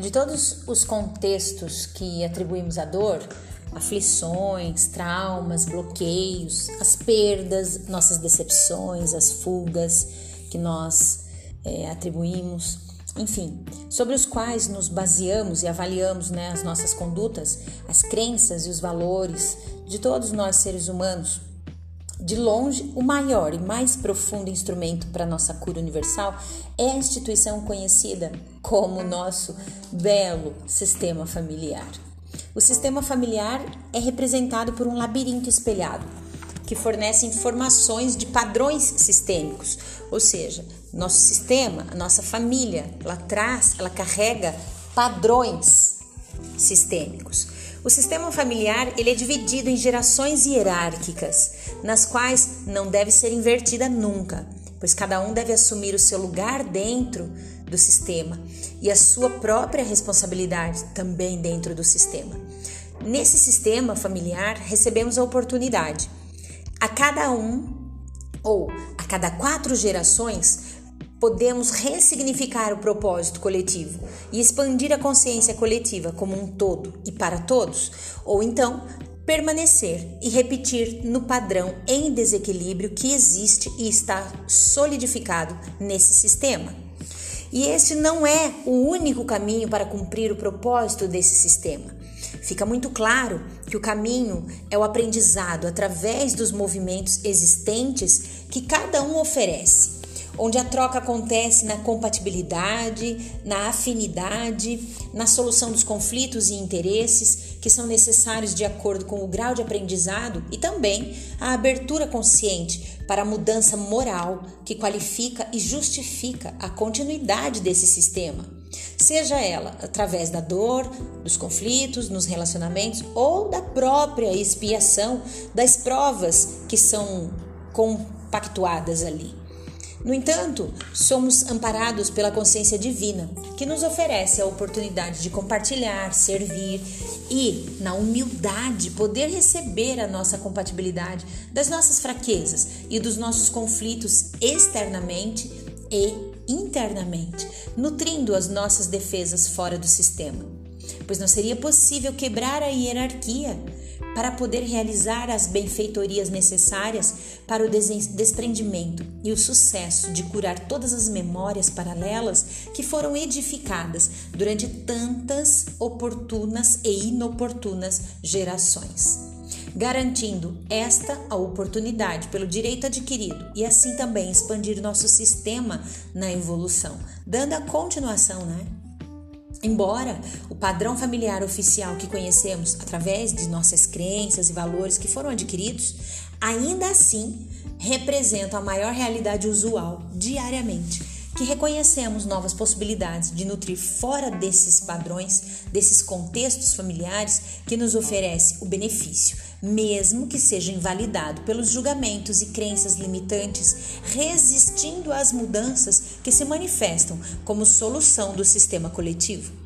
De todos os contextos que atribuímos à dor, aflições, traumas, bloqueios, as perdas, nossas decepções, as fugas que nós é, atribuímos, enfim, sobre os quais nos baseamos e avaliamos né, as nossas condutas, as crenças e os valores de todos nós seres humanos. De longe, o maior e mais profundo instrumento para nossa cura universal é a instituição conhecida como nosso belo sistema familiar. O sistema familiar é representado por um labirinto espelhado, que fornece informações de padrões sistêmicos, ou seja, nosso sistema, a nossa família, ela traz, ela carrega padrões sistêmicos. O sistema familiar ele é dividido em gerações hierárquicas, nas quais não deve ser invertida nunca, pois cada um deve assumir o seu lugar dentro do sistema e a sua própria responsabilidade também dentro do sistema. Nesse sistema familiar, recebemos a oportunidade a cada um ou a cada quatro gerações podemos ressignificar o propósito coletivo e expandir a consciência coletiva como um todo e para todos, ou então permanecer e repetir no padrão em desequilíbrio que existe e está solidificado nesse sistema. E esse não é o único caminho para cumprir o propósito desse sistema. Fica muito claro que o caminho é o aprendizado através dos movimentos existentes que cada um oferece onde a troca acontece na compatibilidade, na afinidade, na solução dos conflitos e interesses que são necessários de acordo com o grau de aprendizado e também a abertura consciente para a mudança moral que qualifica e justifica a continuidade desse sistema. Seja ela através da dor, dos conflitos, nos relacionamentos ou da própria expiação das provas que são compactuadas ali. No entanto, somos amparados pela consciência divina, que nos oferece a oportunidade de compartilhar, servir e, na humildade, poder receber a nossa compatibilidade das nossas fraquezas e dos nossos conflitos externamente e internamente, nutrindo as nossas defesas fora do sistema. Pois não seria possível quebrar a hierarquia para poder realizar as benfeitorias necessárias para o desprendimento e o sucesso de curar todas as memórias paralelas que foram edificadas durante tantas oportunas e inoportunas gerações. Garantindo esta a oportunidade pelo direito adquirido e assim também expandir nosso sistema na evolução, dando a continuação, né? Embora o padrão familiar oficial que conhecemos através de nossas crenças e valores que foram adquiridos, ainda assim representa a maior realidade usual diariamente, que reconhecemos novas possibilidades de nutrir fora desses padrões, desses contextos familiares que nos oferece o benefício, mesmo que seja invalidado pelos julgamentos e crenças limitantes, resistindo às mudanças que se manifestam como solução do sistema coletivo.